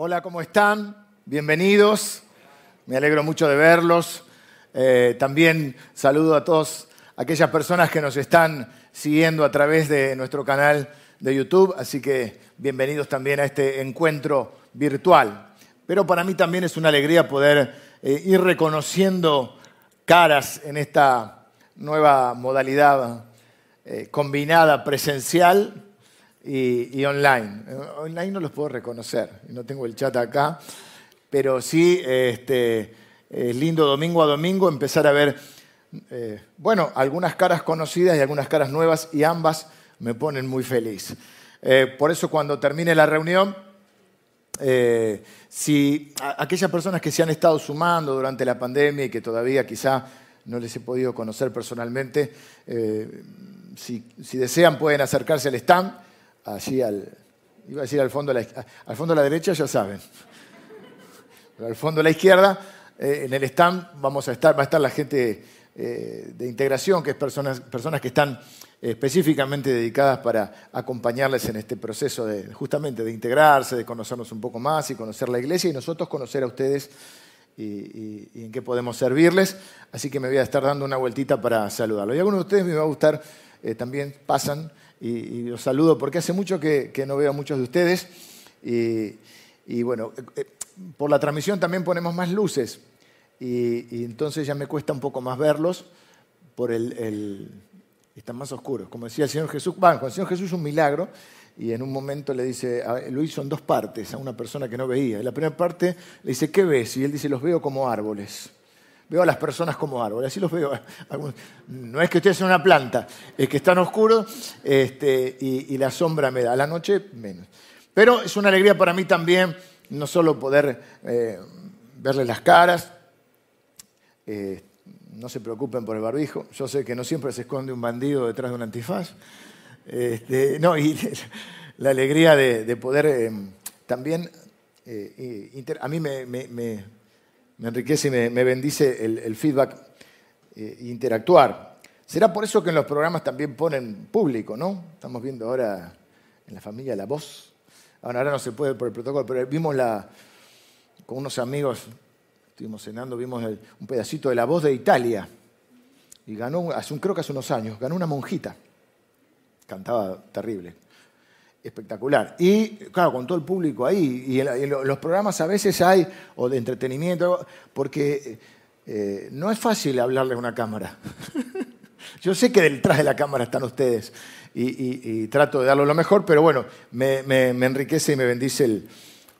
Hola, ¿cómo están? Bienvenidos. Me alegro mucho de verlos. Eh, también saludo a todas aquellas personas que nos están siguiendo a través de nuestro canal de YouTube, así que bienvenidos también a este encuentro virtual. Pero para mí también es una alegría poder eh, ir reconociendo caras en esta nueva modalidad eh, combinada presencial y, online. Eh, online no los puedo reconocer, no tengo el chat acá, pero sí este, es lindo domingo a domingo empezar a ver, eh, bueno, algunas caras conocidas y algunas caras nuevas y ambas me ponen muy feliz. Eh, por eso cuando termine la reunión, si aquellas personas que se han estado sumando durante la pandemia y que todavía quizá no les he podido conocer personalmente, si, si, desean pueden acercarse al stand allí al, iba a decir al fondo, al fondo de la derecha, ya saben. Pero al fondo de la izquierda, eh, en el stand vamos a estar, va a estar la gente eh, de integración, que es personas, personas que están específicamente dedicadas para acompañarles en este proceso de, justamente de integrarse, de conocernos un poco más y conocer la iglesia y nosotros conocer a ustedes y, en qué podemos servirles. Así que me voy a estar dando una vueltita para saludarlos. Y algunos de ustedes me va a gustar, eh, también pasan y, los saludo porque hace mucho que, no veo a muchos de ustedes. Y, bueno, eh, por la transmisión también ponemos más luces y, entonces ya me cuesta un poco más verlos por el, están más oscuros. Como decía el Señor Jesús, bueno, el Señor Jesús es un milagro y en un momento le dice, lo hizo en dos partes a una persona que no veía. En la primera parte le dice, ¿qué ves? Y él dice, los veo como árboles. Veo a las personas como árboles, así los veo. No es que ustedes sean una planta, es que están oscuros este, y, la sombra me da. A la noche, menos. Pero es una alegría para mí también, no solo poder eh, verles las caras, eh, no se preocupen por el barbijo. Yo sé que no siempre se esconde un bandido detrás de un antifaz. Este, no, y la alegría de, poder eh, también. a mí me enriquece y me, bendice el, feedback e interactuar. Será por eso que en los programas también ponen público, ¿no? Estamos viendo ahora en la familia La Voz. Ahora, ahora no se puede por el protocolo, pero vimos la, con unos amigos, estuvimos cenando, vimos un pedacito de La Voz de Italia. Y ganó, hace un, creo que hace unos años, ganó una monjita. Cantaba terrible espectacular. Y claro, con todo el público ahí, y en, los programas a veces hay, o de entretenimiento, porque eh, no es fácil hablarle a una cámara. Yo sé que detrás de la cámara están ustedes y, trato de darlo lo mejor, pero bueno, me, enriquece y me bendice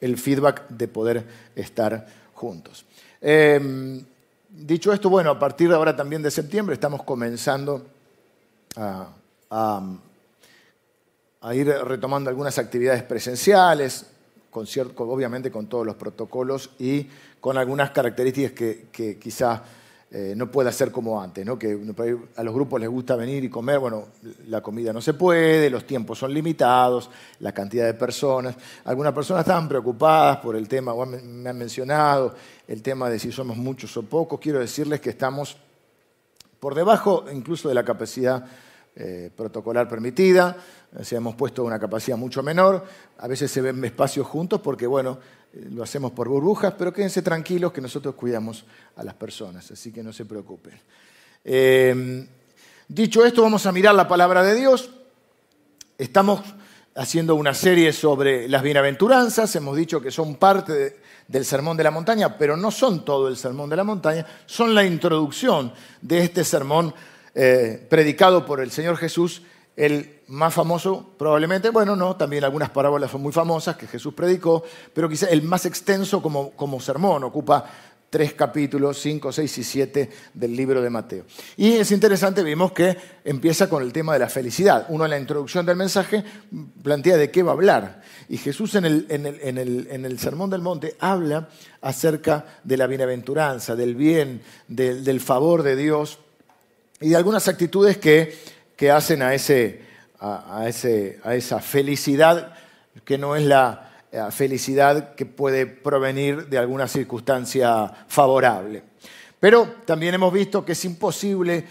el, feedback de poder estar juntos. Em, dicho esto, bueno, a partir de ahora también de septiembre estamos comenzando a a ir retomando algunas actividades presenciales, obviamente con todos los protocolos y con algunas características que, que quizá eh, no pueda ser como antes, que a los grupos les gusta venir y comer, bueno, la comida no se puede, los tiempos son limitados, la cantidad de personas. Algunas personas estaban preocupadas por el tema, me han mencionado el tema de si somos muchos o pocos. Quiero decirles que estamos por debajo incluso de la capacidad eh, protocolar permitida, o hemos puesto una capacidad mucho menor, a veces se ven espacios juntos porque, bueno, eh, lo hacemos por burbujas, pero quédense tranquilos que nosotros cuidamos a las personas, así que no se preocupen. Eh, dicho esto, vamos a mirar la palabra de Dios. Estamos haciendo una serie sobre las bienaventuranzas, hemos dicho que son parte del Sermón de la Montaña, pero no son todo el Sermón de la Montaña, son la introducción de este sermón eh, predicado por el Señor Jesús, el más famoso probablemente, bueno, no, también algunas parábolas son muy famosas que Jesús predicó, pero quizá el más extenso como, como sermón, ocupa tres capítulos, cinco, seis y siete del libro de Mateo. Y es interesante, vimos que empieza con el tema de la felicidad. Uno en la introducción del mensaje plantea de qué va a hablar. Y Jesús en el, en el, en el, en el Sermón del Monte habla acerca de la bienaventuranza, del bien, del favor de Dios y de algunas actitudes que, que hacen a, ese, a, ese, a, esa felicidad que no es la felicidad que puede provenir de alguna circunstancia favorable. Pero también hemos visto que es imposible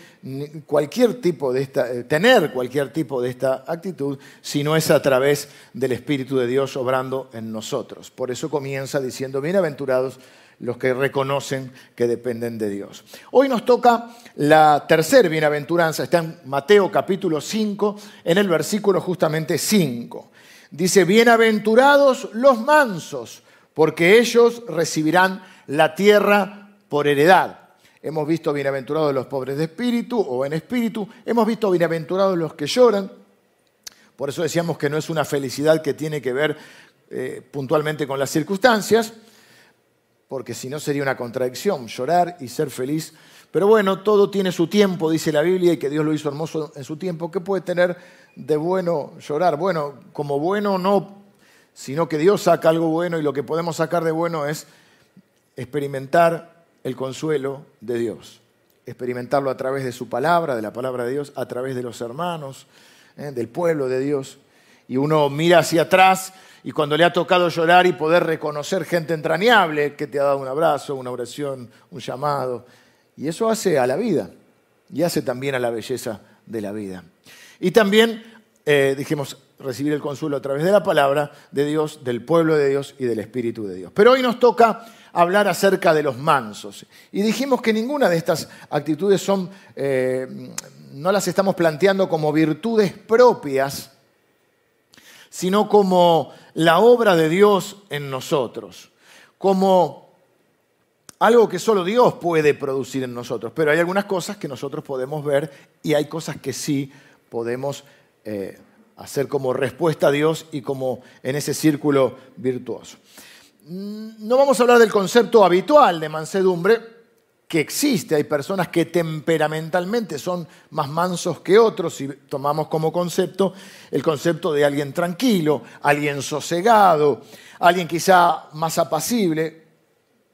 cualquier tipo de esta, eh, tener cualquier tipo de esta actitud si no es a través del Espíritu de Dios obrando en nosotros. Por eso comienza diciendo, bienaventurados los que reconocen que dependen de Dios. Hoy nos toca la tercera bienaventuranza, está en Mateo capítulo 5, en el versículo justamente 5. Dice, bienaventurados los mansos, porque ellos recibirán la tierra por heredad. Hemos visto bienaventurados los pobres de espíritu o en espíritu, hemos visto bienaventurados los que lloran. Por eso decíamos que no es una felicidad que tiene que ver eh, puntualmente con las circunstancias, porque si no sería una contradicción, llorar y ser feliz. Pero bueno, todo tiene su tiempo, dice la Biblia, y que Dios lo hizo hermoso en su tiempo. ¿Qué puede tener de bueno llorar? Bueno, como bueno no, sino que Dios saca algo bueno y lo que podemos sacar de bueno es experimentar el consuelo de Dios, experimentarlo a través de su palabra, de la palabra de Dios, a través de los hermanos, ¿eh? del pueblo de Dios. Y uno mira hacia atrás y cuando le ha tocado llorar y poder reconocer gente entrañable que te ha dado un abrazo, una oración, un llamado. Y eso hace a la vida y hace también a la belleza de la vida. Y también, eh, dijimos, recibir el consuelo a través de la palabra de Dios, del pueblo de Dios y del Espíritu de Dios. Pero hoy nos toca hablar acerca de los mansos. Y dijimos que ninguna de estas actitudes son, eh, no las estamos planteando como virtudes propias, sino como la obra de Dios en nosotros, como algo que solo Dios puede producir en nosotros. Pero hay algunas cosas que nosotros podemos ver y hay cosas que sí podemos eh, hacer como respuesta a Dios y como en ese círculo virtuoso. No vamos a hablar del concepto habitual de mansedumbre, que existe. Hay personas que temperamentalmente son más mansos que otros, si tomamos como concepto el concepto de alguien tranquilo, alguien sosegado, alguien quizá más apacible,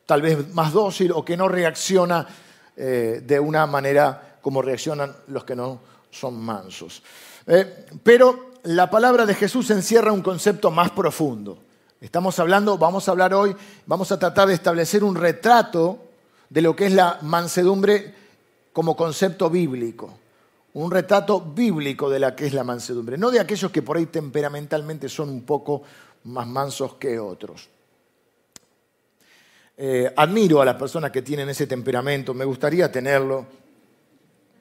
tal vez más dócil o que no reacciona eh, de una manera como reaccionan los que no son mansos. Eh, pero la palabra de Jesús encierra un concepto más profundo. Estamos hablando, vamos a hablar hoy, vamos a tratar de establecer un retrato de lo que es la mansedumbre como concepto bíblico. Un retrato bíblico de la que es la mansedumbre, no de aquellos que por ahí temperamentalmente son un poco más mansos que otros. Eh, admiro a las personas que tienen ese temperamento, me gustaría tenerlo.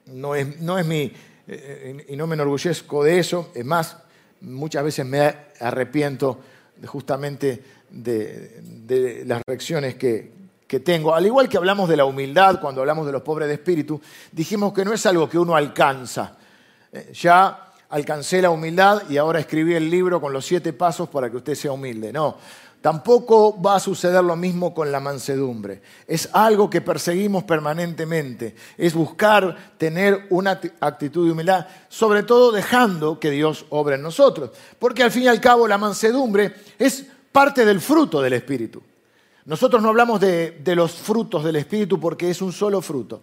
No es, no es mi, eh, y no me enorgullezco de eso, es más, muchas veces me arrepiento justamente de las reacciones que, que tengo. Al igual que hablamos de la humildad cuando hablamos de los pobres de espíritu, dijimos que no es algo que uno alcanza. Eh, ya alcancé la humildad y ahora escribí el libro con los siete pasos para que usted sea humilde. No, tampoco va a suceder lo mismo con la mansedumbre. Es algo que perseguimos permanentemente. Es buscar tener una actitud de humildad, sobre todo dejando que Dios obre en nosotros. Porque al fin y al cabo la mansedumbre es parte del fruto del Espíritu. Nosotros no hablamos de, los frutos del Espíritu porque es un solo fruto.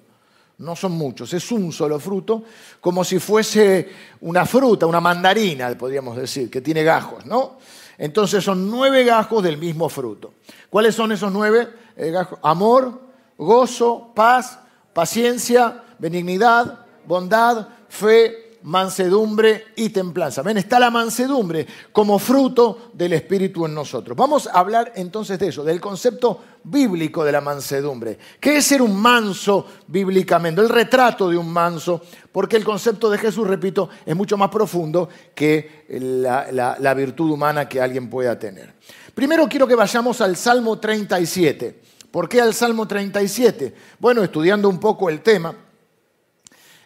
No son muchos, es un solo fruto, como si fuese una fruta, una mandarina, podríamos decir, que tiene gajos, ¿no? Entonces son nueve gajos del mismo fruto. ¿Cuáles son esos nueve eh, gajos? Amor, gozo, paz, paciencia, benignidad, bondad, fe, mansedumbre y templanza. Ven, está la mansedumbre como fruto del Espíritu en nosotros. Vamos a hablar entonces de eso, del concepto bíblico de la mansedumbre. ¿Qué es ser un manso bíblicamente? El retrato de un manso, porque el concepto de Jesús, repito, es mucho más profundo que la, virtud humana que alguien pueda tener. Primero quiero que vayamos al Salmo 37. ¿Por qué al Salmo 37? Bueno, estudiando un poco el tema,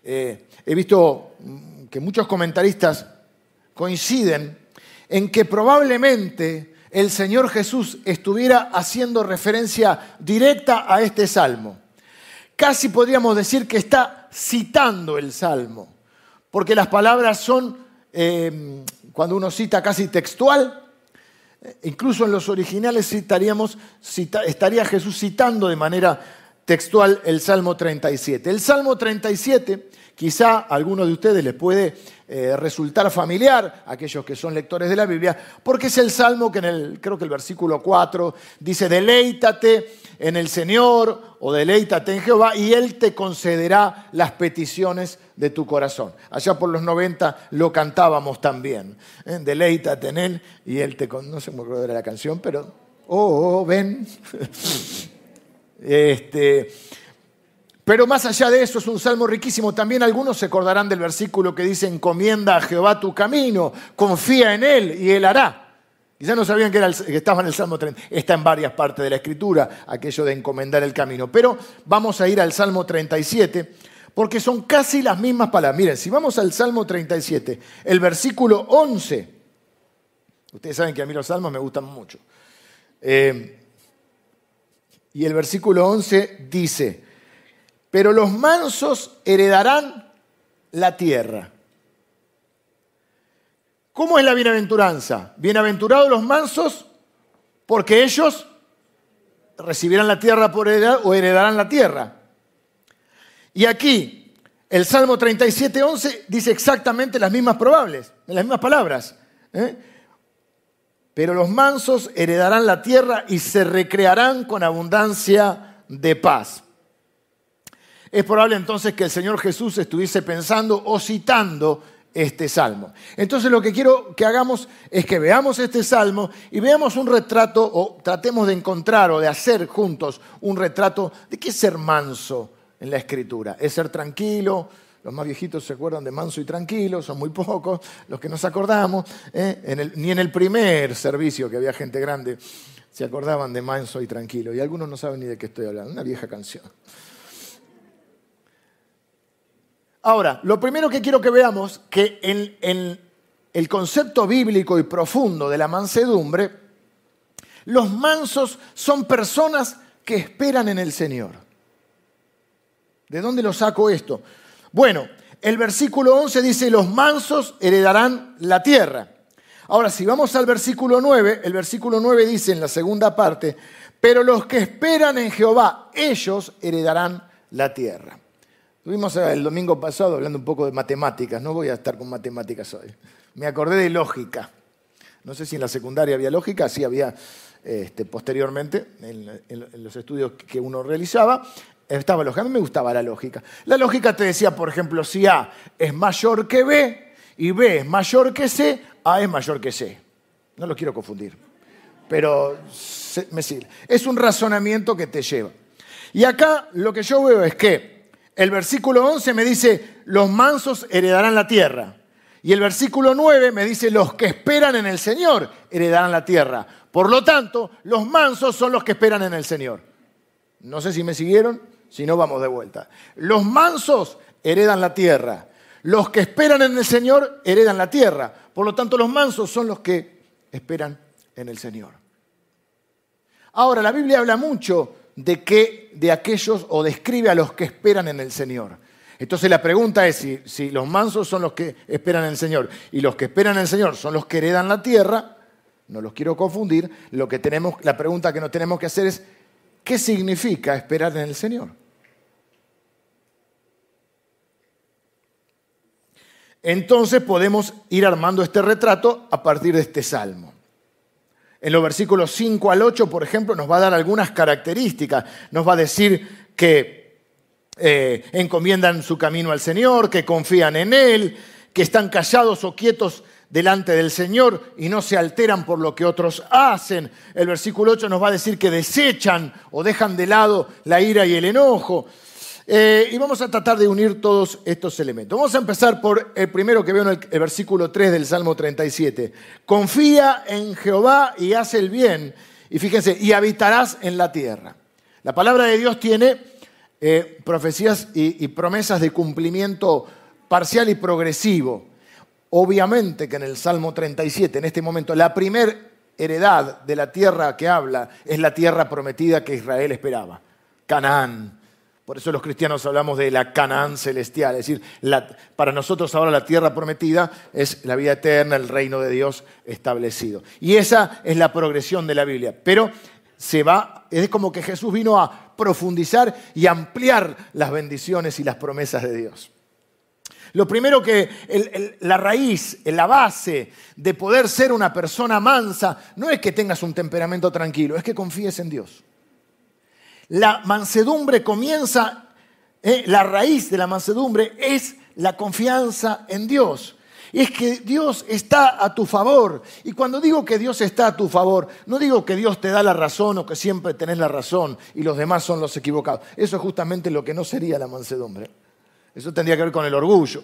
eh, he visto que muchos comentaristas coinciden en que probablemente el Señor Jesús estuviera haciendo referencia directa a este salmo. Casi podríamos decir que está citando el salmo, porque las palabras son, eh, cuando uno cita casi textual, incluso en los originales citaríamos, estaría Jesús citando de manera textual el Salmo 37. El Salmo 37 quizá a alguno de ustedes les puede eh, resultar familiar, aquellos que son lectores de la Biblia, porque es el salmo que en el, creo que el versículo 4 dice, deleítate en el Señor o deleítate en Jehová y Él te concederá las peticiones de tu corazón. Allá por los 90 lo cantábamos también. ¿eh? Deleítate en Él y Él te... No sé cómo era la canción, pero... Oh, oh ven. este, pero más allá de eso es un salmo riquísimo. También algunos se acordarán del versículo que dice, encomienda a Jehová tu camino, confía en Él y Él hará. Quizás no sabían que, estaba en el Salmo 30. Está en varias partes de la Escritura, aquello de encomendar el camino. Pero vamos a ir al Salmo 37, porque son casi las mismas palabras. Miren, si vamos al Salmo 37, el versículo 11, ustedes saben que a mí los salmos me gustan mucho. Eh, y el versículo 11 dice, pero los mansos heredarán la tierra. ¿Cómo es la bienaventuranza? Bienaventurados los mansos porque ellos recibirán la tierra por heredad o heredarán la tierra. Y aquí el Salmo 37, 11 dice exactamente las mismas probables, las mismas palabras. ¿eh? Pero los mansos heredarán la tierra y se recrearán con abundancia de paz. Es probable entonces que el Señor Jesús estuviese pensando o citando este salmo. Entonces lo que quiero que hagamos es que veamos este salmo y veamos un retrato o tratemos de encontrar o de hacer juntos un retrato de qué es ser manso en la escritura. Es ser tranquilo. Los más viejitos se acuerdan de manso y tranquilo, son muy pocos los que nos acordamos. ¿eh? ni en el primer servicio que había gente grande se acordaban de manso y tranquilo. Y algunos no saben ni de qué estoy hablando. Una vieja canción. Ahora, lo primero que quiero que veamos, que en, el concepto bíblico y profundo de la mansedumbre, los mansos son personas que esperan en el Señor. ¿De dónde lo saco esto? Bueno, el versículo 11 dice, los mansos heredarán la tierra. Ahora, si vamos al versículo 9, el versículo 9 dice en la segunda parte, pero los que esperan en Jehová, ellos heredarán la tierra. Estuvimos el domingo pasado hablando un poco de matemáticas, no voy a estar con matemáticas hoy. Me acordé de lógica. No sé si en la secundaria había lógica, sí había este, posteriormente en, los estudios que uno realizaba. Estaba lógica. A mí me gustaba la lógica. La lógica te decía, por ejemplo, si A es mayor que B y B es mayor que C, A es mayor que C. No lo quiero confundir, pero me sirve. Es un razonamiento que te lleva. Y acá lo que yo veo es que el versículo 11 me dice, los mansos heredarán la tierra. Y el versículo 9 me dice, los que esperan en el Señor heredarán la tierra. Por lo tanto, los mansos son los que esperan en el Señor. No sé si me siguieron, si no vamos de vuelta. Los mansos heredan la tierra. Los que esperan en el Señor heredan la tierra. Por lo tanto, los mansos son los que esperan en el Señor. Ahora, la Biblia habla mucho de que de aquellos o describe a los que esperan en el Señor. Entonces la pregunta es si, si, los mansos son los que esperan en el Señor y los que esperan en el Señor son los que heredan la tierra, no los quiero confundir, lo que tenemos, la pregunta que nos tenemos que hacer es, ¿qué significa esperar en el Señor? Entonces podemos ir armando este retrato a partir de este salmo. En los versículos 5 al 8, por ejemplo, nos va a dar algunas características. Nos va a decir que eh, encomiendan su camino al Señor, que confían en Él, que están callados o quietos delante del Señor y no se alteran por lo que otros hacen. El versículo 8 nos va a decir que desechan o dejan de lado la ira y el enojo. Eh, y vamos a tratar de unir todos estos elementos. Vamos a empezar por el primero que veo en el, versículo 3 del Salmo 37. Confía en Jehová y haz el bien. Y fíjense, y habitarás en la tierra. La palabra de Dios tiene eh, profecías y, y promesas de cumplimiento parcial y progresivo. Obviamente que en el Salmo 37, en este momento, la primera heredad de la tierra que habla es la tierra prometida que Israel esperaba, Canaán por eso los cristianos hablamos de la Canaán celestial, es decir, para nosotros ahora la tierra prometida es la vida eterna, el reino de Dios establecido. Y esa es la progresión de la Biblia. Pero se va, es como que Jesús vino a a profundizar y ampliar las bendiciones y las promesas de Dios. Lo primero que la raíz, la base de poder ser una persona mansa, no es que tengas un temperamento tranquilo, es que confíes en Dios. La mansedumbre comienza, eh, la raíz de la mansedumbre es la confianza en Dios. Es que Dios está a tu favor. Y cuando digo que Dios está a tu favor, no digo que Dios te da la razón o que siempre tenés la razón y los demás son los equivocados. Eso es justamente lo que no sería la mansedumbre. Eso tendría que ver con el orgullo.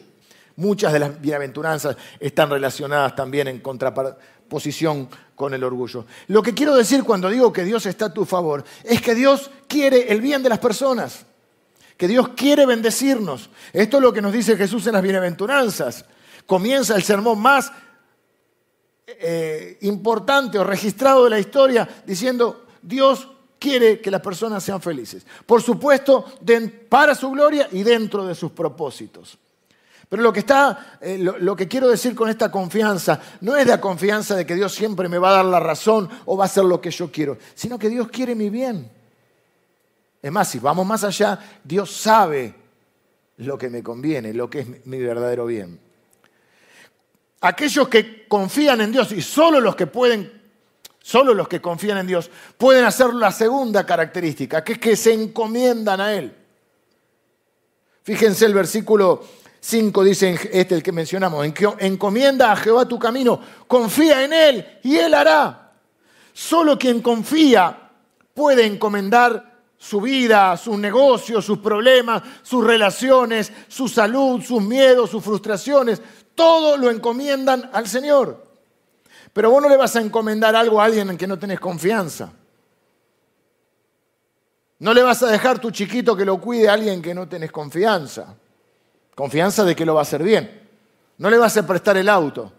Muchas de las bienaventuranzas están relacionadas también en contraposición con el orgullo. Lo que quiero decir cuando digo que Dios está a tu favor es que Dios quiere el bien de las personas, que Dios quiere bendecirnos. Esto es lo que nos dice Jesús en las bienaventuranzas. Comienza el sermón más eh, importante o registrado de la historia diciendo, Dios quiere que las personas sean felices. Por supuesto, para su gloria y dentro de sus propósitos. Pero lo que, está, eh, lo, que quiero decir con esta confianza no es la confianza de que Dios siempre me va a dar la razón o va a hacer lo que yo quiero, sino que Dios quiere mi bien. Es más, si vamos más allá, Dios sabe lo que me conviene, lo que es mi verdadero bien. Aquellos que confían en Dios y solo los que pueden Solo los que confían en Dios pueden hacer la segunda característica, que es que se encomiendan a Él. Fíjense el versículo 5, dice este el que mencionamos, encomienda a Jehová tu camino, confía en Él y Él hará. Solo quien confía puede encomendar su vida, sus negocios, sus problemas, sus relaciones, su salud, sus miedos, sus frustraciones. Todo lo encomiendan al Señor. Pero vos no le vas a encomendar algo a alguien en que no tenés confianza. No le vas a dejar tu chiquito que lo cuide a alguien que no tenés confianza. Confianza de que lo va a hacer bien. No le vas a prestar el auto.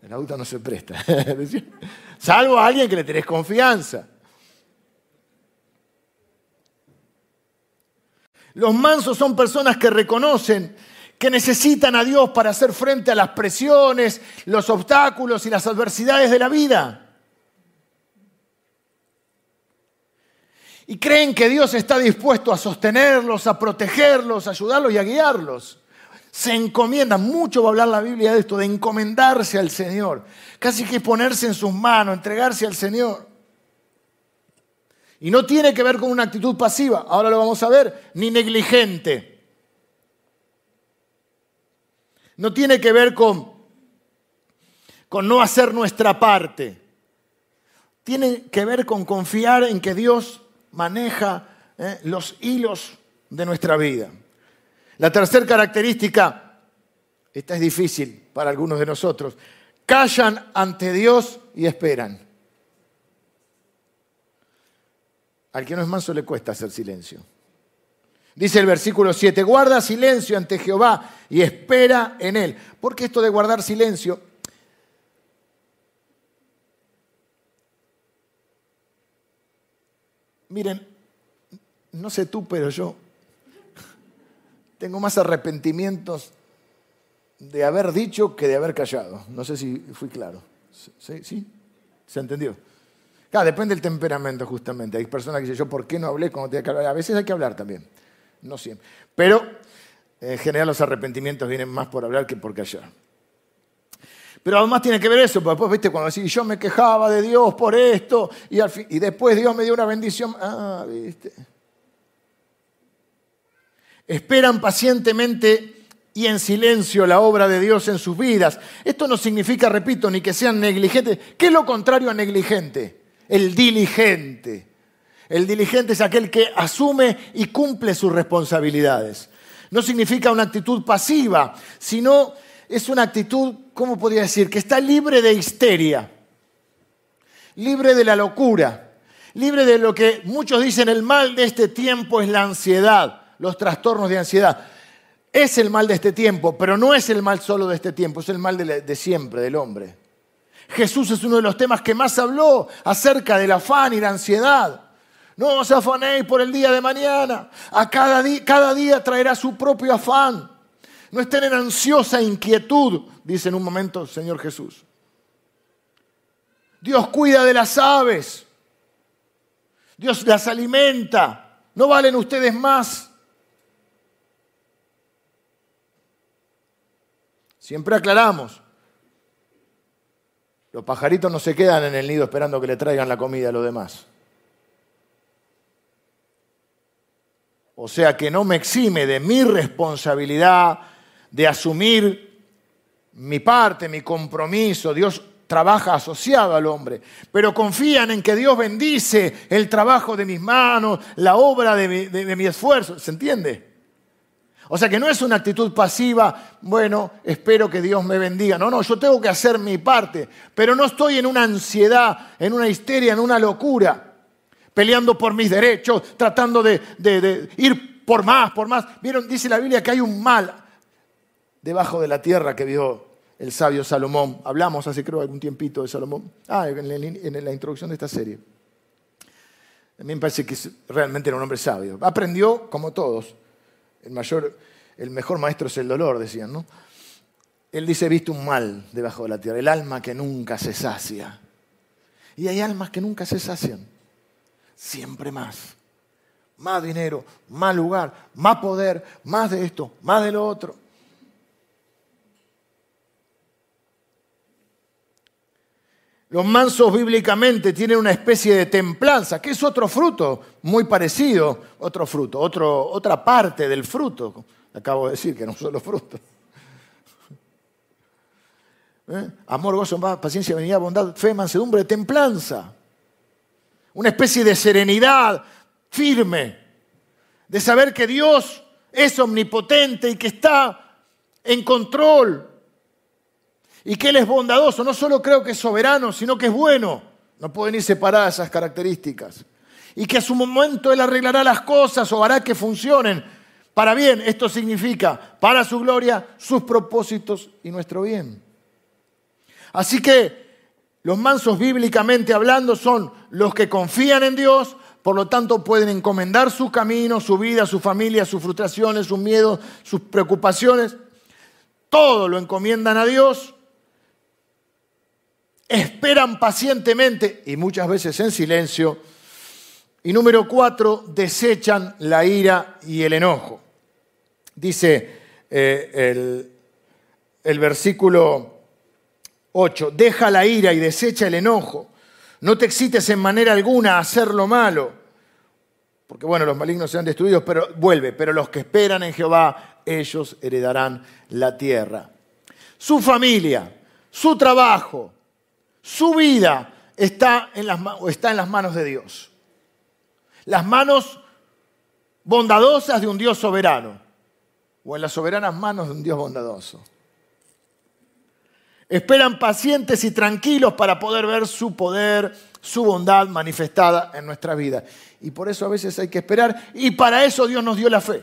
El auto no se presta. Salvo a alguien que le tenés confianza. Los mansos son personas que reconocen que necesitan a Dios para hacer frente a las presiones, los obstáculos y las adversidades de la vida. Y creen que Dios está dispuesto a sostenerlos, a protegerlos, a ayudarlos y a guiarlos. Se encomiendan, mucho va a hablar la Biblia de esto, de encomendarse al Señor. Casi que ponerse en sus manos, entregarse al Señor. Y no tiene que ver con una actitud pasiva, ahora lo vamos a ver, ni negligente. No tiene que ver con, con no hacer nuestra parte. Tiene que ver con confiar en que Dios maneja eh, los hilos de nuestra vida. La tercera característica, esta es difícil para algunos de nosotros, callan ante Dios y esperan. Al que no es manso le cuesta hacer silencio. Dice el versículo 7, guarda silencio ante Jehová y espera en él. ¿Por qué esto de guardar silencio? Miren, no sé tú, pero yo tengo más arrepentimientos de haber dicho que de haber callado. No sé si fui claro. ¿Sí? ¿Sí? ¿Se entendió? Claro, depende del temperamento justamente. Hay personas que dicen, yo, ¿por qué no hablé cuando tenía que hablar? A veces hay que hablar también no siempre. Pero en general los arrepentimientos vienen más por hablar que por callar. Pero además tiene que ver eso, porque después, viste, cuando decís, yo me quejaba de Dios por esto, y, y después Dios me dio una bendición. Ah, viste. Esperan pacientemente y en silencio la obra de Dios en sus vidas. Esto no significa, repito, ni que sean negligentes. ¿Qué es lo contrario a negligente? El diligente. El diligente es aquel que asume y cumple sus responsabilidades. No significa una actitud pasiva, sino es una actitud, ¿cómo podría decir?, que está libre de histeria, libre de la locura, libre de lo que muchos dicen el mal de este tiempo es la ansiedad, los trastornos de ansiedad. Es el mal de este tiempo, pero no es el mal solo de este tiempo, es el mal de, de siempre, del hombre. Jesús es uno de los temas que más habló acerca del afán y la ansiedad. No os afanéis por el día de mañana. A cada, cada día traerá su propio afán. No estén en ansiosa inquietud, dice en un momento el Señor Jesús. Dios cuida de las aves. Dios las alimenta. No valen ustedes más. Siempre aclaramos. Los pajaritos no se quedan en el nido esperando que le traigan la comida a los demás. O sea que no me exime de mi responsabilidad, de asumir mi parte, mi compromiso. Dios trabaja asociado al hombre, pero confían en que Dios bendice el trabajo de mis manos, la obra de mi, esfuerzo. ¿Se entiende? O sea que no es una actitud pasiva, bueno, espero que Dios me bendiga. No, no, yo tengo que hacer mi parte, pero no estoy en una ansiedad, en una histeria, en una locura, peleando por mis derechos, tratando de, ir por más, por más. Vieron, dice la Biblia que hay un mal debajo de la tierra que vio el sabio Salomón. Hablamos hace creo algún tiempito de Salomón. Ah, en la introducción de esta serie. A mí me parece que realmente era un hombre sabio. Aprendió, como todos, el, mayor, el mejor maestro es el dolor, decían, ¿no? Él dice, he visto un mal debajo de la tierra, el alma que nunca se sacia. Y hay almas que nunca se sacian, siempre más. Más dinero, más lugar, más poder, más de esto, más de lo otro. Los mansos bíblicamente tienen una especie de templanza, que es otro fruto muy parecido, otro fruto, otra parte del fruto. Acabo de decir que no son los frutos. ¿Eh? Amor, gozo, paciencia, benignidad, bondad, fe, mansedumbre, templanza. Una especie de serenidad firme, de saber que Dios es omnipotente y que está en control y que Él es bondadoso. No solo creo que es soberano, sino que es bueno. No pueden ir separadas esas características. Y que a su momento Él arreglará las cosas o hará que funcionen para bien. Esto significa para su gloria, sus propósitos y nuestro bien. Así que los mansos bíblicamente hablando son los que confían en Dios, por lo tanto pueden encomendar su camino, su vida, su familia, sus frustraciones, sus miedos, sus preocupaciones. Todo lo encomiendan a Dios esperan pacientemente y muchas veces en silencio. Y número cuatro, desechan la ira y el enojo. Dice eh, el versículo 8, deja la ira y desecha el enojo. No te excites en manera alguna a hacer lo malo. Porque bueno, los malignos sean destruidos, pero vuelve, pero los que esperan en Jehová, ellos heredarán la tierra. Su familia, su trabajo, su vida está en las, está en las manos de Dios. Las manos bondadosas de un Dios soberano o en las soberanas manos de un Dios bondadoso. Esperan pacientes y tranquilos para poder ver su poder, su bondad manifestada en nuestra vida. Y por eso a veces hay que esperar. Y para eso Dios nos dio la fe.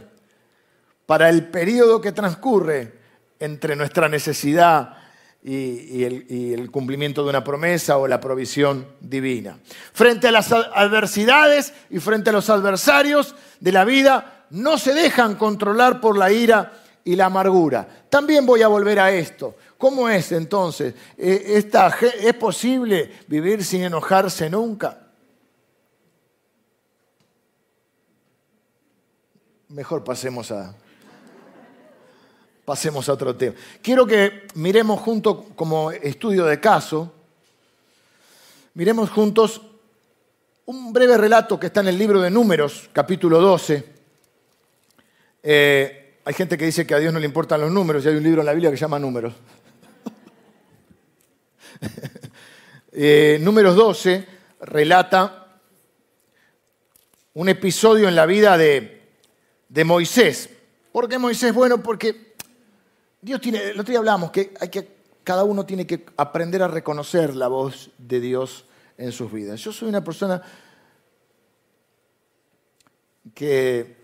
Para el periodo que transcurre entre nuestra necesidad y, el, cumplimiento de una promesa o la provisión divina. Frente a las adversidades y frente a los adversarios de la vida, no se dejan controlar por la ira y la amargura. También voy a volver a esto. ¿Cómo es entonces? Eh, ¿Es posible vivir sin enojarse nunca? Mejor pasemos a, pasemos a otro tema. Quiero que miremos juntos como estudio de caso, miremos juntos un breve relato que está en el libro de Números, capítulo 12. Eh, hay gente que dice que a Dios no le importan los números y hay un libro en la Biblia que se llama Números. eh, números 12 relata un episodio en la vida de, de Moisés. ¿Por qué Moisés? Bueno, porque Dios tiene, el otro día hablábamos que, hay que cada uno tiene que aprender a reconocer la voz de Dios en sus vidas. Yo soy una persona que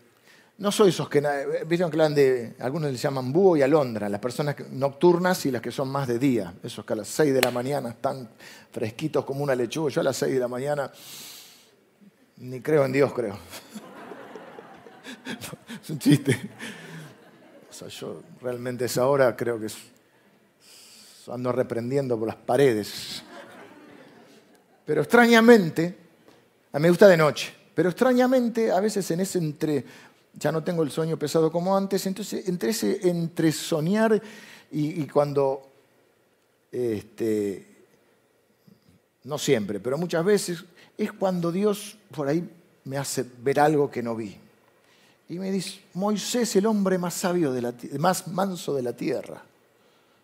no soy esos que, vieron que de, algunos les llaman búho y alondra, las personas nocturnas y las que son más de día, esos que a las 6 de la mañana están fresquitos como una lechuga. Yo a las 6 de la mañana ni creo en Dios, creo. es un chiste yo realmente esa hora creo que ando reprendiendo por las paredes. Pero extrañamente, a mí me gusta de noche. Pero extrañamente, a veces en ese entre, ya no tengo el sueño pesado como antes, entonces entre ese entre soñar y, cuando, este, no siempre, pero muchas veces, es cuando Dios por ahí me hace ver algo que no vi. Y me dice, Moisés, el hombre más sabio, de la, más manso de la tierra.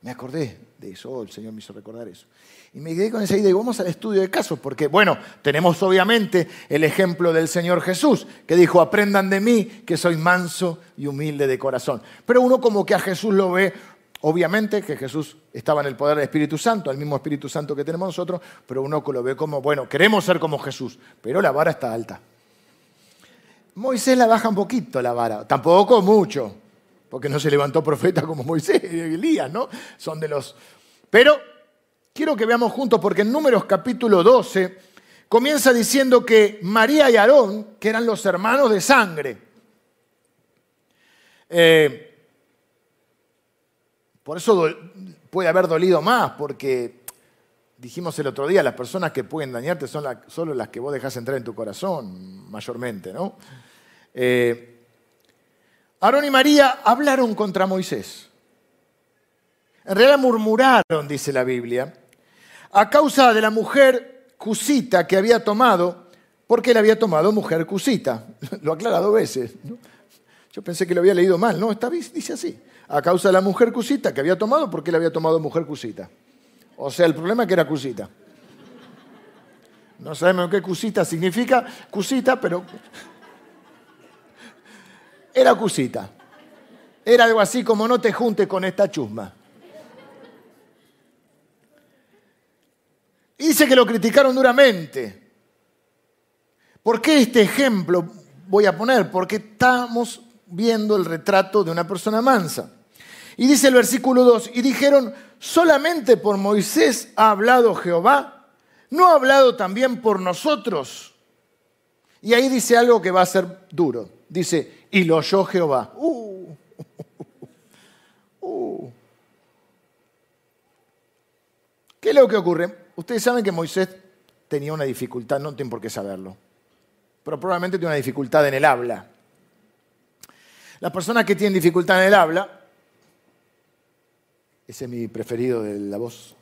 Me acordé de eso, el Señor me hizo recordar eso. Y me quedé con esa idea y vamos al estudio de casos, porque bueno, tenemos obviamente el ejemplo del Señor Jesús, que dijo, aprendan de mí, que soy manso y humilde de corazón. Pero uno como que a Jesús lo ve, obviamente que Jesús estaba en el poder del Espíritu Santo, el mismo Espíritu Santo que tenemos nosotros, pero uno lo ve como, bueno, queremos ser como Jesús, pero la vara está alta. Moisés la baja un poquito la vara, tampoco mucho, porque no se levantó profeta como Moisés y Elías, ¿no? Son de los... Pero quiero que veamos juntos, porque en Números capítulo 12 comienza diciendo que María y Aarón, que eran los hermanos de sangre, eh, por eso puede haber dolido más, porque dijimos el otro día, las personas que pueden dañarte son solo las que vos dejas entrar en tu corazón, mayormente, ¿no? Eh, Aarón y María hablaron contra Moisés. En realidad murmuraron, dice la Biblia, a causa de la mujer cusita que había tomado, porque él había tomado mujer cusita. Lo aclara dos veces. Yo pensé que lo había leído mal, no, vez dice así. A causa de la mujer cusita que había tomado, porque él había tomado mujer cusita. O sea, el problema es que era cusita. No sabemos qué cusita significa, cusita, pero era cusita. Era algo así como no te juntes con esta chusma. dice que lo criticaron duramente. ¿Por qué este ejemplo voy a poner? Porque estamos viendo el retrato de una persona mansa. Y dice el versículo 2, y dijeron, solamente por Moisés ha hablado Jehová, ¿no ha hablado también por nosotros? Y ahí dice algo que va a ser duro. Dice, y lo oyó Jehová. Uh, uh. ¿Qué es lo que ocurre? Ustedes saben que Moisés tenía una dificultad, no tienen por qué saberlo, pero probablemente tiene una dificultad en el habla. Las personas que tienen dificultad en el habla, ese es mi preferido de la voz,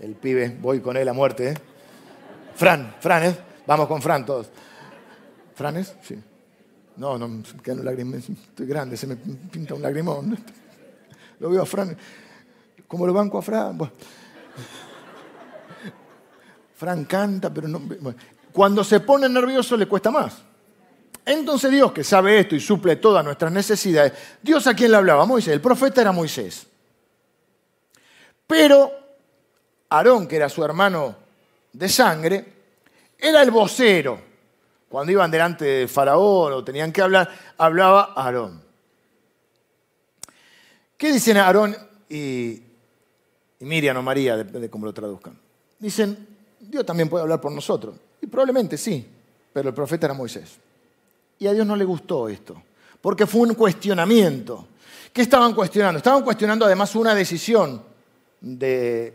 el pibe, voy con él a muerte. ¿eh? Fran, Fran, ¿eh? Vamos con Fran todos. ¿Franes? Sí. No, no, un lagrimón, estoy grande, se me pinta un lagrimón. Lo veo a Fran, como lo banco a Fran. Fran canta, pero no... Cuando se pone nervioso le cuesta más. Entonces Dios, que sabe esto y suple todas nuestras necesidades, Dios a quién le hablaba? Moisés. El profeta era Moisés. Pero Aarón, que era su hermano de sangre, era el vocero cuando iban delante de Faraón o tenían que hablar, hablaba Aarón. ¿Qué dicen Aarón y, Miriam o María, depende de cómo lo traduzcan? Dicen, Dios también puede hablar por nosotros. Y probablemente sí, pero el profeta era Moisés. Y a Dios no le gustó esto, porque fue un cuestionamiento. ¿Qué estaban cuestionando? Estaban cuestionando además una decisión de,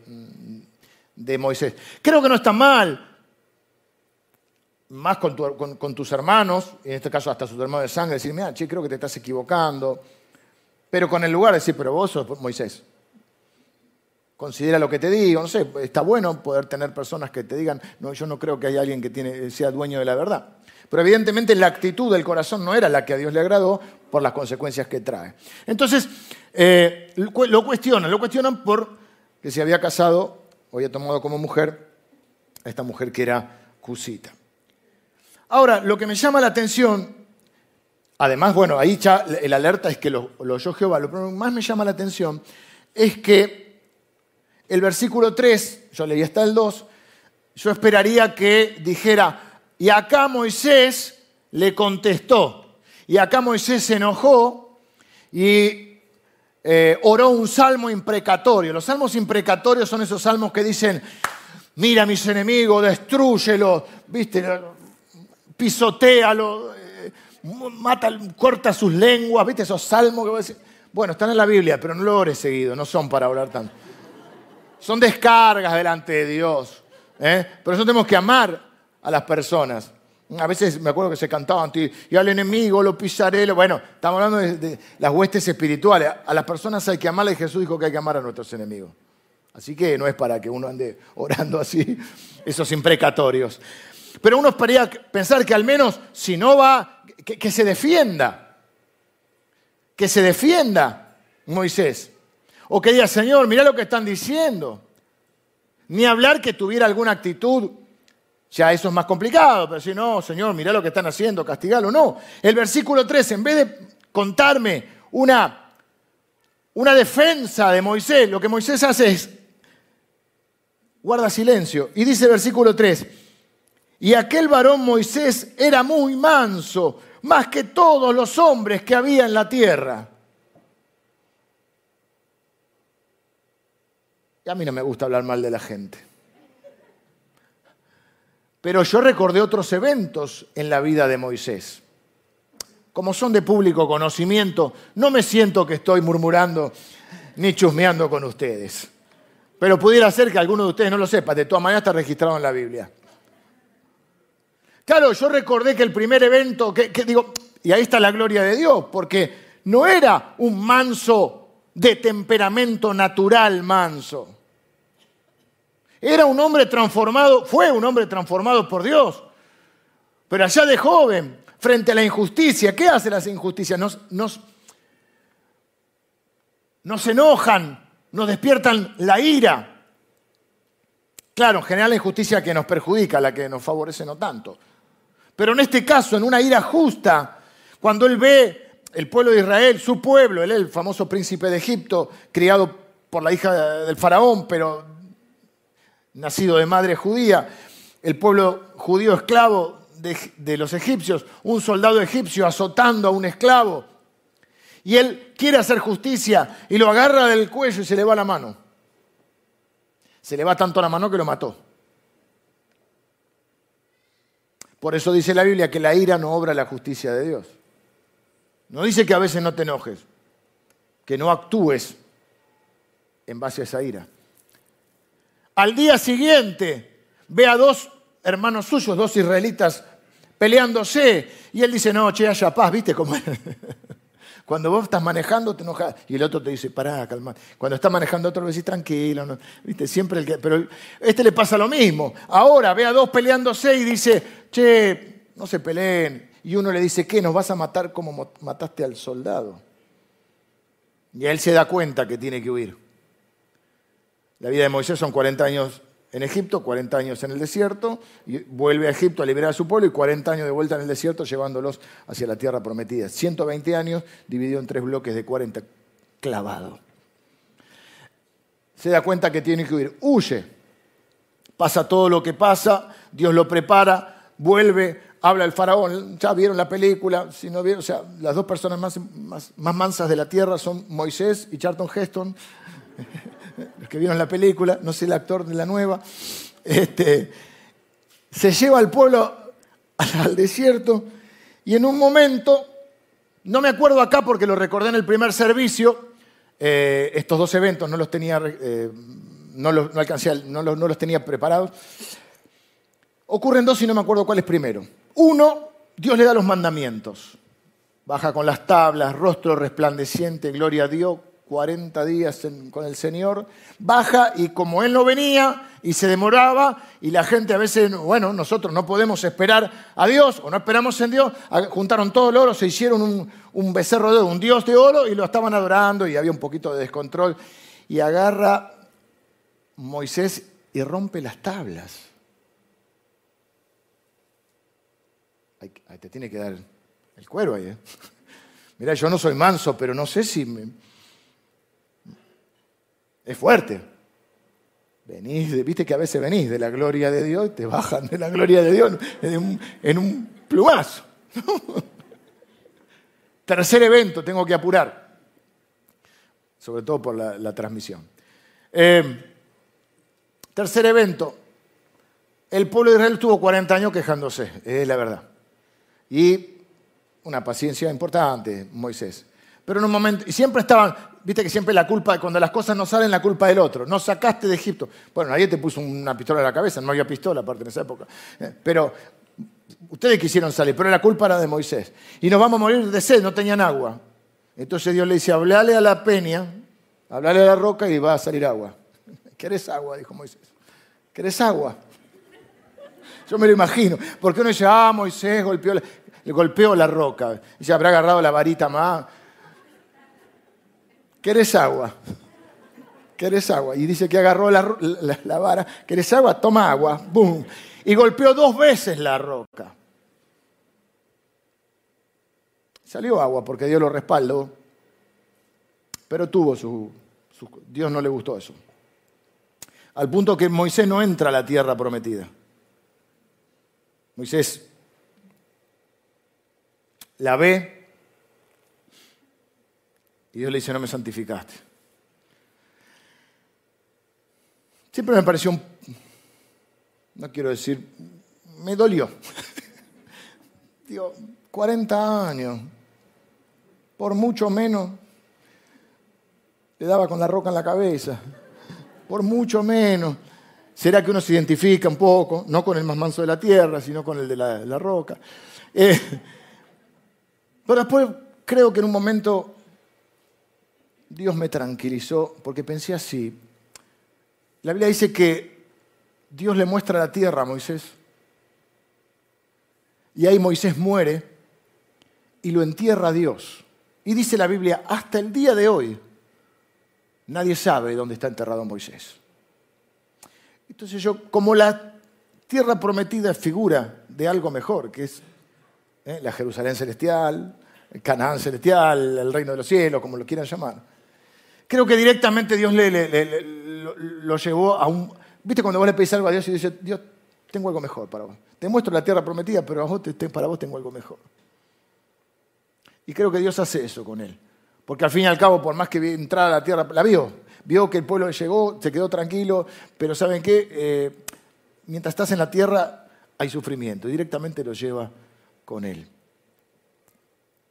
de Moisés. Creo que no está mal más con, tus hermanos, en este caso hasta sus hermanos de sangre, decir, mira, che, creo que te estás equivocando. Pero con el lugar de decir, pero vos sos Moisés. Considera lo que te digo, no sé, está bueno poder tener personas que te digan, no, yo no creo que haya alguien que tiene, sea dueño de la verdad. Pero evidentemente la actitud del corazón no era la que a Dios le agradó por las consecuencias que trae. Entonces, eh, lo cuestionan, lo cuestionan por que se había casado o había tomado como mujer a esta mujer que era Cusita. Ahora, lo que me llama la atención, además, bueno, ahí ya el alerta es que lo, oyó Jehová, lo que más me llama la atención es que el versículo 3, yo leí hasta el 2, yo esperaría que dijera, y acá Moisés le contestó, y acá Moisés se enojó y eh, oró un salmo imprecatorio. Los salmos imprecatorios son esos salmos que dicen, mira a mis enemigos, destruyelos, viste, pisotealo, eh, mata, corta sus lenguas, ¿viste esos salmos que voy a decir? Bueno, están en la Biblia, pero no lo ores seguido, no son para hablar tanto. Son descargas delante de Dios. ¿eh? Por eso tenemos que amar a las personas. A veces me acuerdo que se cantaban, y al enemigo lo pisaré. Bueno, estamos hablando de, las huestes espirituales. A las personas hay que amarle y Jesús dijo que hay que amar a nuestros enemigos. Así que no es para que uno ande orando así, esos imprecatorios. Pero uno podría pensar que al menos si no va, que se defienda. Que se defienda Moisés. O que diga, Señor, mira lo que están diciendo. Ni hablar que tuviera alguna actitud ya eso es más complicado, pero si no, Señor, mira lo que están haciendo, castigalo. No. El versículo 3, en vez de contarme una, una defensa de Moisés, lo que Moisés hace es guarda silencio. Y dice el versículo 3, y aquel varón Moisés era muy manso, más que todos los hombres que había en la tierra. Y a mí no me gusta hablar mal de la gente. Pero yo recordé otros eventos en la vida de Moisés. Como son de público conocimiento, no me siento que estoy murmurando ni chusmeando con ustedes. Pero pudiera ser que alguno de ustedes no lo sepa, de todas maneras está registrado en la Biblia. Claro, yo recordé que el primer evento, que, digo, y ahí está la gloria de Dios, porque no era un manso de temperamento natural manso. Era un hombre transformado, fue un hombre transformado por Dios. Pero allá de joven, frente a la injusticia, ¿qué hace las injusticias? Nos, nos, nos enojan, nos despiertan la ira. Claro, en general la injusticia que nos perjudica, la que nos favorece no tanto. Pero en este caso, en una ira justa, cuando él ve el pueblo de Israel, su pueblo, él el famoso príncipe de Egipto, criado por la hija del faraón, pero nacido de madre judía, el pueblo judío esclavo de, los egipcios, un soldado egipcio azotando a un esclavo, y él quiere hacer justicia y lo agarra del cuello y se le va la mano. Se le va tanto la mano que lo mató. Por eso dice la Biblia que la ira no obra la justicia de Dios. No dice que a veces no te enojes, que no actúes en base a esa ira. Al día siguiente ve a dos hermanos suyos, dos israelitas, peleándose. Y él dice, no, che, haya paz, ¿viste cómo Cuando vos estás manejando, te enojas. Y el otro te dice, pará, calma. Cuando está manejando otro, le decís, tranquilo. ¿Viste? Siempre el que... Pero este le pasa lo mismo. Ahora ve a dos peleándose y dice, che, no se peleen. Y uno le dice, ¿qué? ¿Nos vas a matar como mataste al soldado? Y él se da cuenta que tiene que huir. La vida de Moisés son 40 años en Egipto, 40 años en el desierto, y vuelve a Egipto a liberar a su pueblo y 40 años de vuelta en el desierto llevándolos hacia la tierra prometida. 120 años dividido en tres bloques de 40, clavado. Se da cuenta que tiene que huir, huye, pasa todo lo que pasa, Dios lo prepara, vuelve, habla el faraón, ya vieron la película, si no vieron, o sea, las dos personas más, más, más mansas de la tierra son Moisés y Charlton Heston los que vieron la película, no sé el actor de la nueva, este, se lleva al pueblo al desierto y en un momento, no me acuerdo acá porque lo recordé en el primer servicio, eh, estos dos eventos no los tenía, eh, no, los, no, no los tenía preparados, ocurren dos y no me acuerdo cuál es primero. Uno, Dios le da los mandamientos. Baja con las tablas, rostro resplandeciente, gloria a Dios, 40 días con el Señor, baja y como Él no venía y se demoraba y la gente a veces, bueno, nosotros no podemos esperar a Dios o no esperamos en Dios, juntaron todo el oro, se hicieron un, becerro de un dios de oro y lo estaban adorando y había un poquito de descontrol y agarra Moisés y rompe las tablas. Ahí te tiene que dar el cuero ahí. ¿eh? Mira, yo no soy manso, pero no sé si... Me, es fuerte. Venís, viste que a veces venís de la gloria de Dios y te bajan de la gloria de Dios en un, plumazo. Tercer evento, tengo que apurar, sobre todo por la, transmisión. Eh, tercer evento, el pueblo de Israel estuvo 40 años quejándose, es la verdad. Y una paciencia importante, Moisés. Pero en un momento, y siempre estaban, viste que siempre la culpa, cuando las cosas no salen, la culpa del otro. No sacaste de Egipto. Bueno, nadie te puso una pistola en la cabeza, no había pistola aparte en esa época. Eh, pero ustedes quisieron salir, pero la culpa era de Moisés. Y nos vamos a morir de sed, no tenían agua. Entonces Dios le dice, hablale a la peña, hablale a la roca y va a salir agua. ¿Querés agua? Dijo Moisés. ¿Querés agua? Yo me lo imagino. Porque uno dice, ah, Moisés golpeó la, golpeó la roca. Y se habrá agarrado la varita más. ¿Querés agua? ¿Querés agua? Y dice que agarró la, vara. ¿Querés agua? Toma agua. ¡Bum! Y golpeó dos veces la roca. Salió agua porque Dios lo respaldó. Pero tuvo su... Dios no le gustó eso. Al punto que Moisés no entra a la tierra prometida. Moisés la ve y Dios le dice, no me santificaste. Siempre me pareció un, no quiero decir, me dolió. Digo, 40 años, por mucho menos, le daba con la roca en la cabeza, por mucho menos. ¿Será que uno se identifica un poco, no con el más manso de la tierra, sino con el de la, roca? Eh, pero después creo que en un momento Dios me tranquilizó porque pensé así. La Biblia dice que Dios le muestra la tierra a Moisés. Y ahí Moisés muere y lo entierra Dios. Y dice la Biblia, hasta el día de hoy, nadie sabe dónde está enterrado Moisés. Entonces yo, como la tierra prometida es figura de algo mejor, que es ¿eh? la Jerusalén celestial, el Canaán celestial, el reino de los cielos, como lo quieran llamar, creo que directamente Dios lo, llevó a un... ¿Viste cuando vos le pedís algo a Dios y dices, Dios, tengo algo mejor para vos? Te muestro la tierra prometida, pero para vos tengo algo mejor. Y creo que Dios hace eso con él. Porque al fin y al cabo, por más que entrara a la tierra, la vio, vio que el pueblo llegó, se quedó tranquilo, pero ¿saben qué? Eh, mientras estás en la tierra hay sufrimiento, directamente lo lleva con él.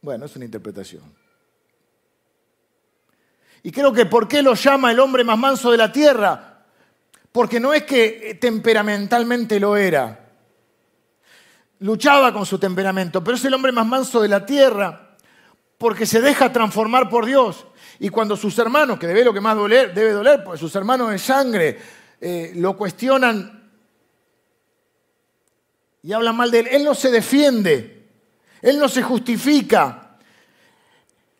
Bueno, es una interpretación. Y creo que ¿por qué lo llama el hombre más manso de la tierra? Porque no es que temperamentalmente lo era. Luchaba con su temperamento, pero es el hombre más manso de la tierra porque se deja transformar por Dios. Y cuando sus hermanos, que debe lo que más doler, debe doler, porque sus hermanos de sangre eh, lo cuestionan y hablan mal de él, él no se defiende, él no se justifica.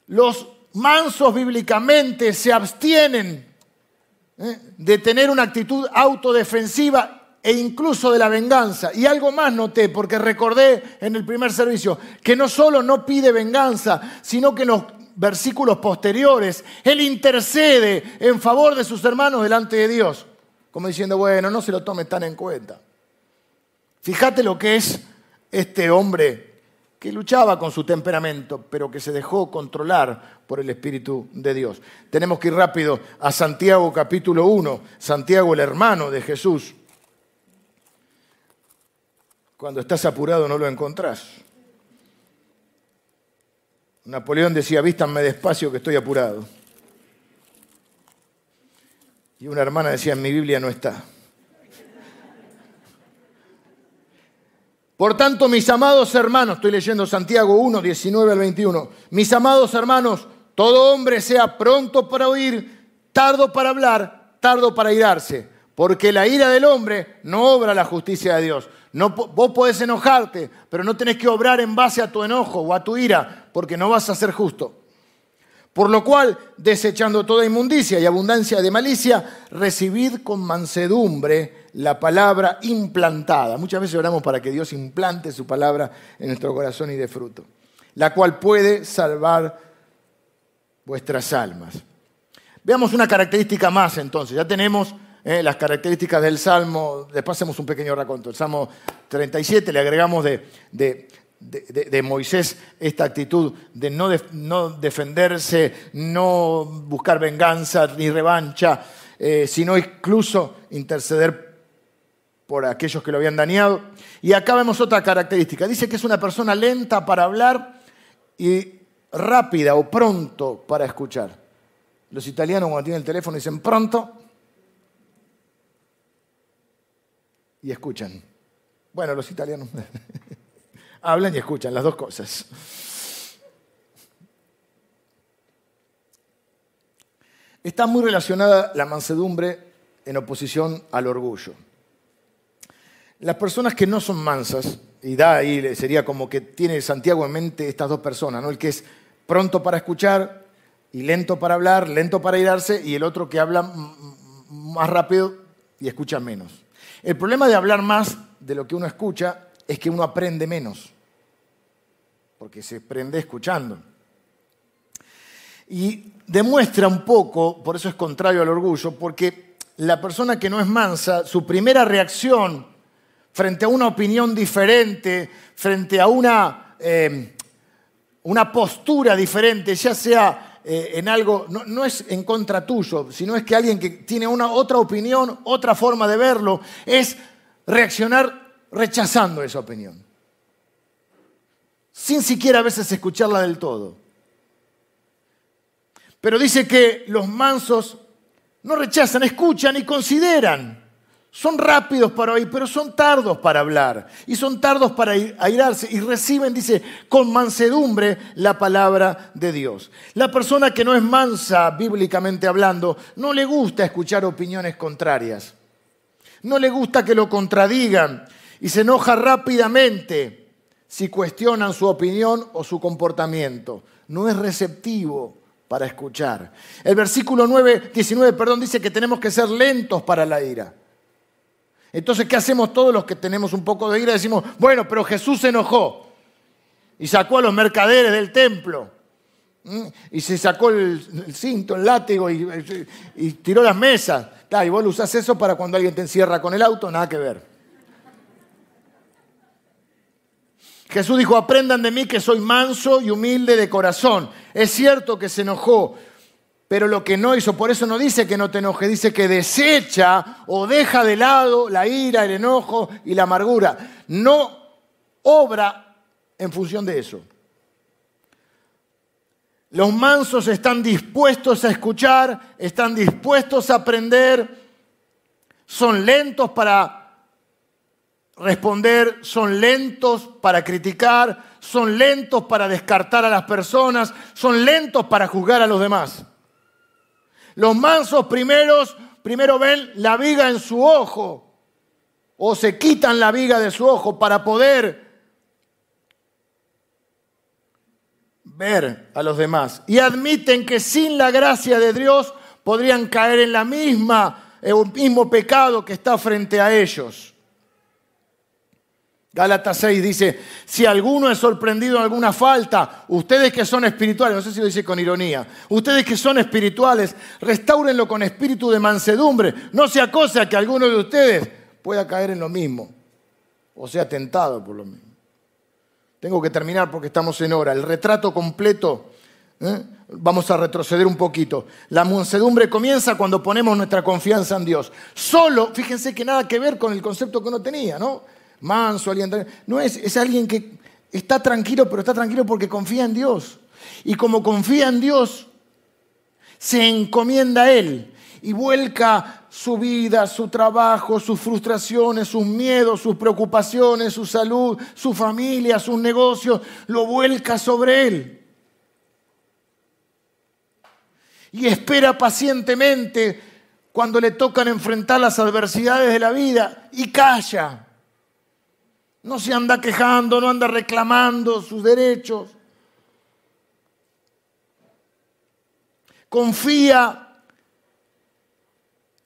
Los mansos bíblicamente se abstienen eh, de tener una actitud autodefensiva e incluso de la venganza. Y algo más noté, porque recordé en el primer servicio, que no solo no pide venganza, sino que nos versículos posteriores, Él intercede en favor de sus hermanos delante de Dios, como diciendo, bueno, no se lo tome tan en cuenta. Fíjate lo que es este hombre que luchaba con su temperamento, pero que se dejó controlar por el Espíritu de Dios. Tenemos que ir rápido a Santiago capítulo 1, Santiago el hermano de Jesús. Cuando estás apurado no lo encontrás. Napoleón decía, vístanme despacio que estoy apurado. Y una hermana decía, en mi Biblia no está. Por tanto, mis amados hermanos, estoy leyendo Santiago 1, 19 al 21, mis amados hermanos, todo hombre sea pronto para oír, tardo para hablar, tardo para irarse, porque la ira del hombre no obra la justicia de Dios. No, vos podés enojarte, pero no tenés que obrar en base a tu enojo o a tu ira, porque no vas a ser justo. Por lo cual, desechando toda inmundicia y abundancia de malicia, recibid con mansedumbre la palabra implantada. Muchas veces oramos para que Dios implante su palabra en nuestro corazón y de fruto, la cual puede salvar vuestras almas. Veamos una característica más entonces. Ya tenemos eh, las características del Salmo, después hacemos un pequeño raconto. El Salmo 37 le agregamos de, de, Moisés esta actitud de no, no, defenderse, no buscar venganza ni revancha, eh, sino incluso interceder por aquellos que lo habían dañado. Y acá vemos otra característica. Dice que es una persona lenta para hablar y rápida o pronto para escuchar. Los italianos cuando tienen el teléfono dicen pronto y escuchan. Bueno, los italianos hablan y escuchan las dos cosas. Está muy relacionada la mansedumbre en oposición al orgullo. Las personas que no son mansas, y da ahí, sería como que tiene Santiago en mente estas dos personas, ¿no? El que es pronto para escuchar y lento para hablar, lento para irarse, y el otro que habla más rápido y escucha menos. El problema de hablar más de lo que uno escucha es que uno aprende menos, porque se aprende escuchando. Y demuestra un poco, por eso es contrario al orgullo, porque la persona que no es mansa, su primera reacción frente a una opinión diferente, frente a una, eh, una postura diferente, ya sea eh, en algo, no, no, es en contra tuyo, sino es que alguien que tiene una otra opinión, otra forma de verlo, es reaccionar rechazando esa opinión, sin siquiera a veces escucharla del todo. Pero dice que los mansos no rechazan, escuchan y consideran. Son rápidos para oír, pero son tardos para hablar. Y son tardos para airarse. Y reciben, dice, con mansedumbre la palabra de Dios. La persona que no es mansa, bíblicamente hablando, no le gusta escuchar opiniones contrarias. No le gusta que lo contradigan. Y se enoja rápidamente si cuestionan su opinión o su comportamiento. No es receptivo para escuchar. El versículo 9, 19 perdón, dice que tenemos que ser lentos para la ira. Entonces, ¿qué hacemos todos los que tenemos un poco de ira? Decimos, bueno, pero Jesús se enojó y sacó a los mercaderes del templo. Y se sacó el, cinto, el látigo y, tiró las mesas. y vos lo usás eso para cuando alguien te encierra con el auto, nada que ver. Jesús dijo, aprendan de mí que soy manso y humilde de corazón. Es cierto que se enojó, pero lo que no hizo, por eso no dice que no te enoje, dice que desecha o deja de lado la ira, el enojo y la amargura. No obra en función de eso. Los mansos están dispuestos a escuchar, están dispuestos a aprender, son lentos para responder, son lentos para criticar, son lentos para descartar a las personas, son lentos para juzgar a los demás. Los mansos primeros, primero ven la viga en su ojo o se quitan la viga de su ojo para poder ver a los demás y admiten que sin la gracia de Dios podrían caer en la misma, el mismo pecado que está frente a ellos. Gálatas 6 dice, si alguno es sorprendido en alguna falta, ustedes que son espirituales, no sé si lo dice con ironía, ustedes que son espirituales, restáurenlo con espíritu de mansedumbre, no sea cosa que alguno de ustedes pueda caer en lo mismo, o sea tentado por lo mismo. Tengo que terminar porque estamos en hora. El retrato completo, ¿eh? vamos a retroceder un poquito. La mansedumbre comienza cuando ponemos nuestra confianza en Dios. Solo, fíjense que nada que ver con el concepto que uno tenía, ¿no? Manso, alguien... No es, es alguien que está tranquilo, pero está tranquilo porque confía en Dios. Y como confía en Dios, se encomienda a Él y vuelca su vida, su trabajo, sus frustraciones, sus miedos, sus preocupaciones, su salud, su familia, sus negocios, lo vuelca sobre Él. Y espera pacientemente cuando le tocan enfrentar las adversidades de la vida y calla. No se anda quejando, no anda reclamando sus derechos. Confía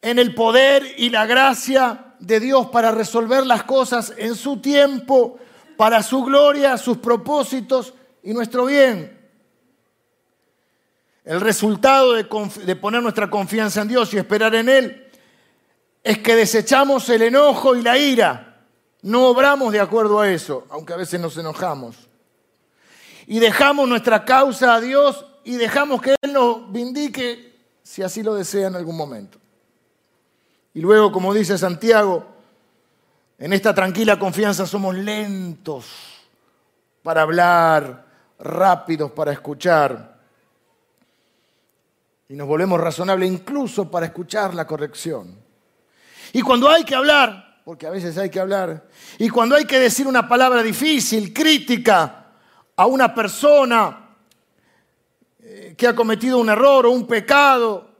en el poder y la gracia de Dios para resolver las cosas en su tiempo, para su gloria, sus propósitos y nuestro bien. El resultado de, poner nuestra confianza en Dios y esperar en Él es que desechamos el enojo y la ira no obramos de acuerdo a eso, aunque a veces nos enojamos. Y dejamos nuestra causa a Dios y dejamos que Él nos vindique si así lo desea en algún momento. Y luego, como dice Santiago, en esta tranquila confianza somos lentos para hablar, rápidos para escuchar. Y nos volvemos razonables incluso para escuchar la corrección. Y cuando hay que hablar, porque a veces hay que hablar. Y cuando hay que decir una palabra difícil, crítica a una persona eh, que ha cometido un error o un pecado,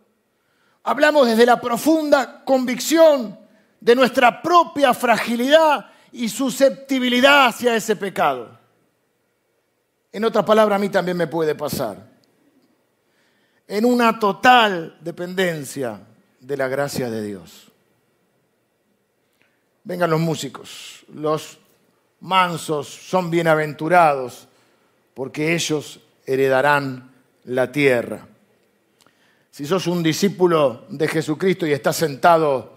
hablamos desde la profunda convicción de nuestra propia fragilidad y susceptibilidad hacia ese pecado. En otras palabras, a mí también me puede pasar. En una total dependencia de la gracia de Dios. Vengan los músicos, los mansos son bienaventurados porque ellos heredarán la tierra. Si sos un discípulo de Jesucristo y estás sentado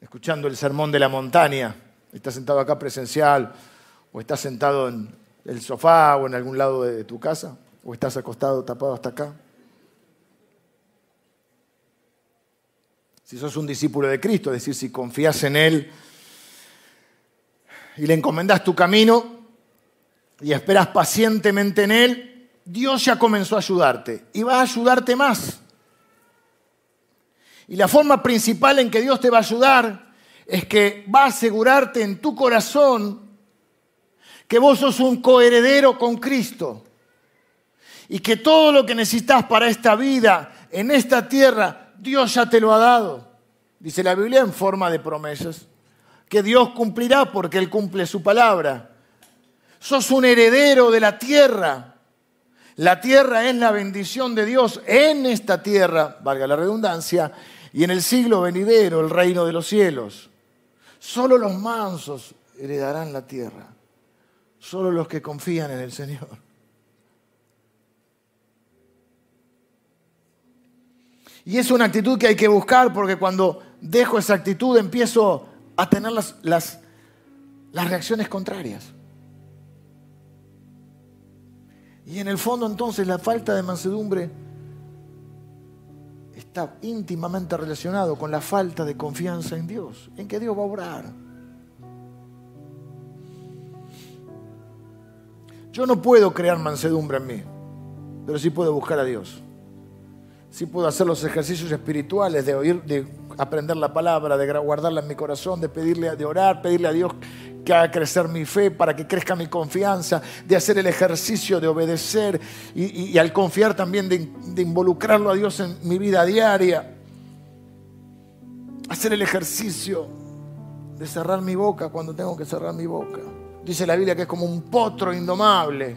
escuchando el sermón de la montaña, estás sentado acá presencial o estás sentado en el sofá o en algún lado de tu casa o estás acostado tapado hasta acá, si sos un discípulo de Cristo, es decir, si confías en Él y le encomendas tu camino y esperas pacientemente en Él, Dios ya comenzó a ayudarte y va a ayudarte más. Y la forma principal en que Dios te va a ayudar es que va a asegurarte en tu corazón que vos sos un coheredero con Cristo y que todo lo que necesitas para esta vida, en esta tierra, Dios ya te lo ha dado. Dice la Biblia en forma de promesas. Que Dios cumplirá porque Él cumple su palabra. Sos un heredero de la tierra. La tierra es la bendición de Dios en esta tierra, valga la redundancia, y en el siglo venidero el reino de los cielos. Solo los mansos heredarán la tierra. Solo los que confían en el Señor. Y es una actitud que hay que buscar porque cuando dejo esa actitud empiezo a tener las, las, reacciones contrarias. Y en el fondo entonces la falta de mansedumbre está íntimamente relacionado con la falta de confianza en Dios, en que Dios va a obrar. Yo no puedo crear mansedumbre en mí, pero sí puedo buscar a Dios sí puedo hacer los ejercicios espirituales de oír, de aprender la palabra, de guardarla en mi corazón, de pedirle, de orar, pedirle a Dios que haga crecer mi fe para que crezca mi confianza, de hacer el ejercicio de obedecer y, al confiar también de, de involucrarlo a Dios en mi vida diaria. Hacer el ejercicio de cerrar mi boca cuando tengo que cerrar mi boca. Dice la Biblia que es como un potro indomable.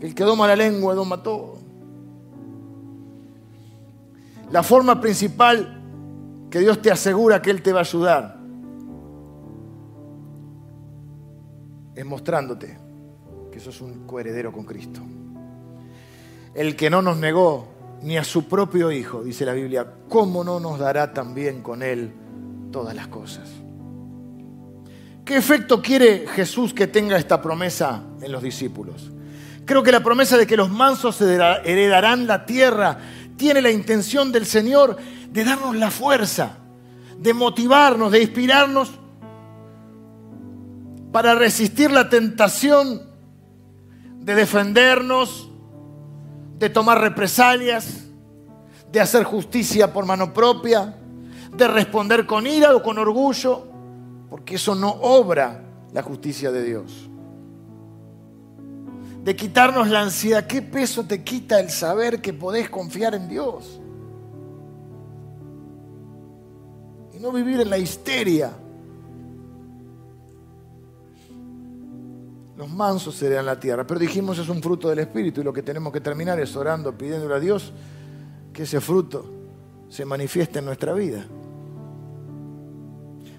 El que doma la lengua doma todo. La forma principal que Dios te asegura que Él te va a ayudar es mostrándote que sos un coheredero con Cristo. El que no nos negó ni a su propio Hijo, dice la Biblia, ¿cómo no nos dará también con Él todas las cosas? ¿Qué efecto quiere Jesús que tenga esta promesa en los discípulos? Creo que la promesa de que los mansos heredarán la tierra tiene la intención del Señor de darnos la fuerza, de motivarnos, de inspirarnos para resistir la tentación de defendernos, de tomar represalias, de hacer justicia por mano propia, de responder con ira o con orgullo, porque eso no obra la justicia de Dios de quitarnos la ansiedad. ¿Qué peso te quita el saber que podés confiar en Dios? Y no vivir en la histeria. Los mansos serían la tierra. Pero dijimos es un fruto del Espíritu y lo que tenemos que terminar es orando, pidiéndole a Dios que ese fruto se manifieste en nuestra vida.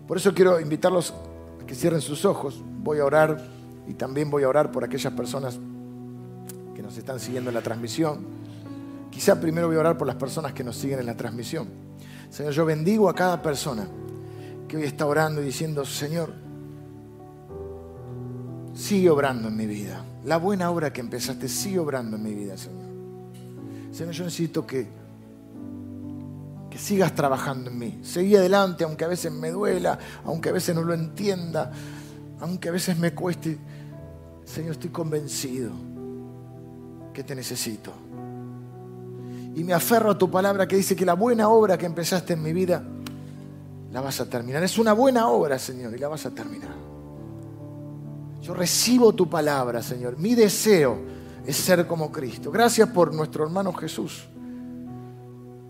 Por eso quiero invitarlos a que cierren sus ojos. Voy a orar y también voy a orar por aquellas personas nos están siguiendo en la transmisión. Quizá primero voy a orar por las personas que nos siguen en la transmisión. Señor, yo bendigo a cada persona que hoy está orando y diciendo, Señor, sigue obrando en mi vida. La buena obra que empezaste sigue obrando en mi vida, Señor. Señor, yo necesito que, que sigas trabajando en mí. Seguí adelante, aunque a veces me duela, aunque a veces no lo entienda, aunque a veces me cueste. Señor, estoy convencido que te necesito. Y me aferro a tu palabra que dice que la buena obra que empezaste en mi vida la vas a terminar. Es una buena obra, Señor, y la vas a terminar. Yo recibo tu palabra, Señor. Mi deseo es ser como Cristo. Gracias por nuestro hermano Jesús,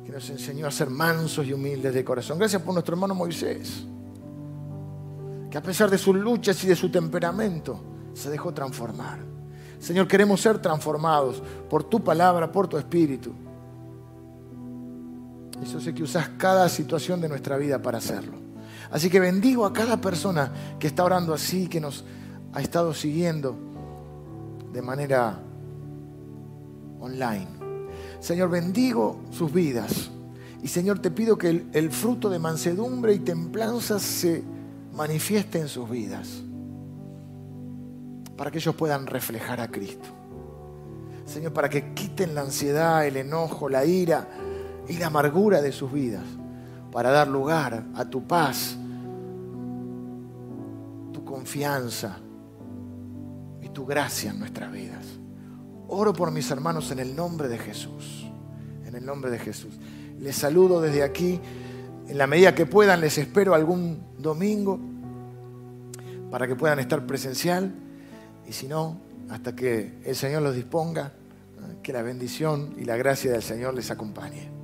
que nos enseñó a ser mansos y humildes de corazón. Gracias por nuestro hermano Moisés, que a pesar de sus luchas y de su temperamento, se dejó transformar. Señor, queremos ser transformados por tu palabra, por tu espíritu. Eso sé que usas cada situación de nuestra vida para hacerlo. Así que bendigo a cada persona que está orando así, que nos ha estado siguiendo de manera online. Señor, bendigo sus vidas. Y Señor, te pido que el, el, fruto de mansedumbre y templanza se manifieste en sus vidas. Para que ellos puedan reflejar a Cristo. Señor, para que quiten la ansiedad, el enojo, la ira y la amargura de sus vidas. Para dar lugar a tu paz, tu confianza y tu gracia en nuestras vidas. Oro por mis hermanos en el nombre de Jesús. En el nombre de Jesús. Les saludo desde aquí. En la medida que puedan, les espero algún domingo para que puedan estar presencial. Y si no, hasta que el Señor los disponga, que la bendición y la gracia del Señor les acompañe.